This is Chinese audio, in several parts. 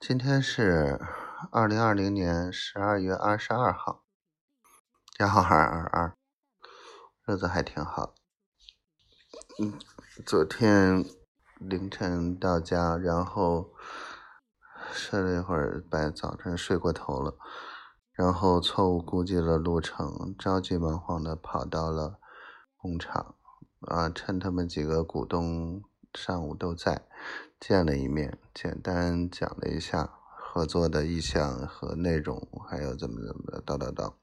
今天是二零二零年十二月二十二号，加号二二二，日子还挺好。嗯，昨天凌晨到家，然后睡了一会儿，把早晨睡过头了，然后错误估计了路程，着急忙慌的跑到了工厂，啊，趁他们几个股东。上午都在见了一面，简单讲了一下合作的意向和内容，还有怎么怎么的叨叨叨，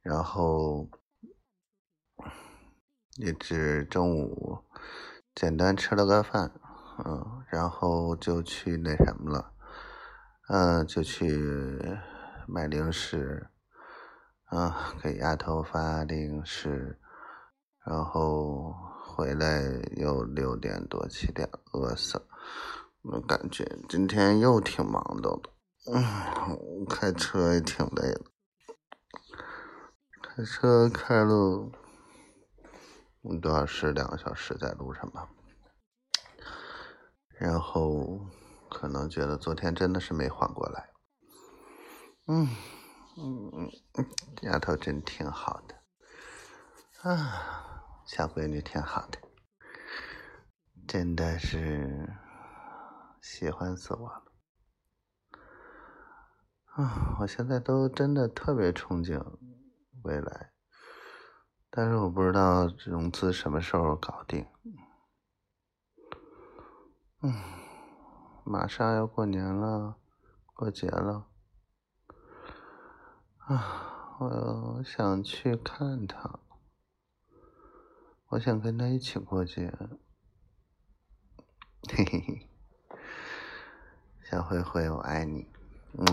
然后一直中午简单吃了个饭，嗯，然后就去那什么了，嗯，就去买零食，嗯，给丫头发零食，然后。回来又六点多七点，饿死了。我感觉今天又挺忙的，嗯，开车也挺累的，开车开了多少时？两个小时在路上吧。然后可能觉得昨天真的是没缓过来。嗯嗯嗯，丫头真挺好的啊。小闺女挺好的，真的是喜欢死我了。啊，我现在都真的特别憧憬未来，但是我不知道融资什么时候搞定。嗯，马上要过年了，过节了。啊，我想去看他。我想跟他一起过节，嘿嘿嘿，小灰灰，我爱你，么。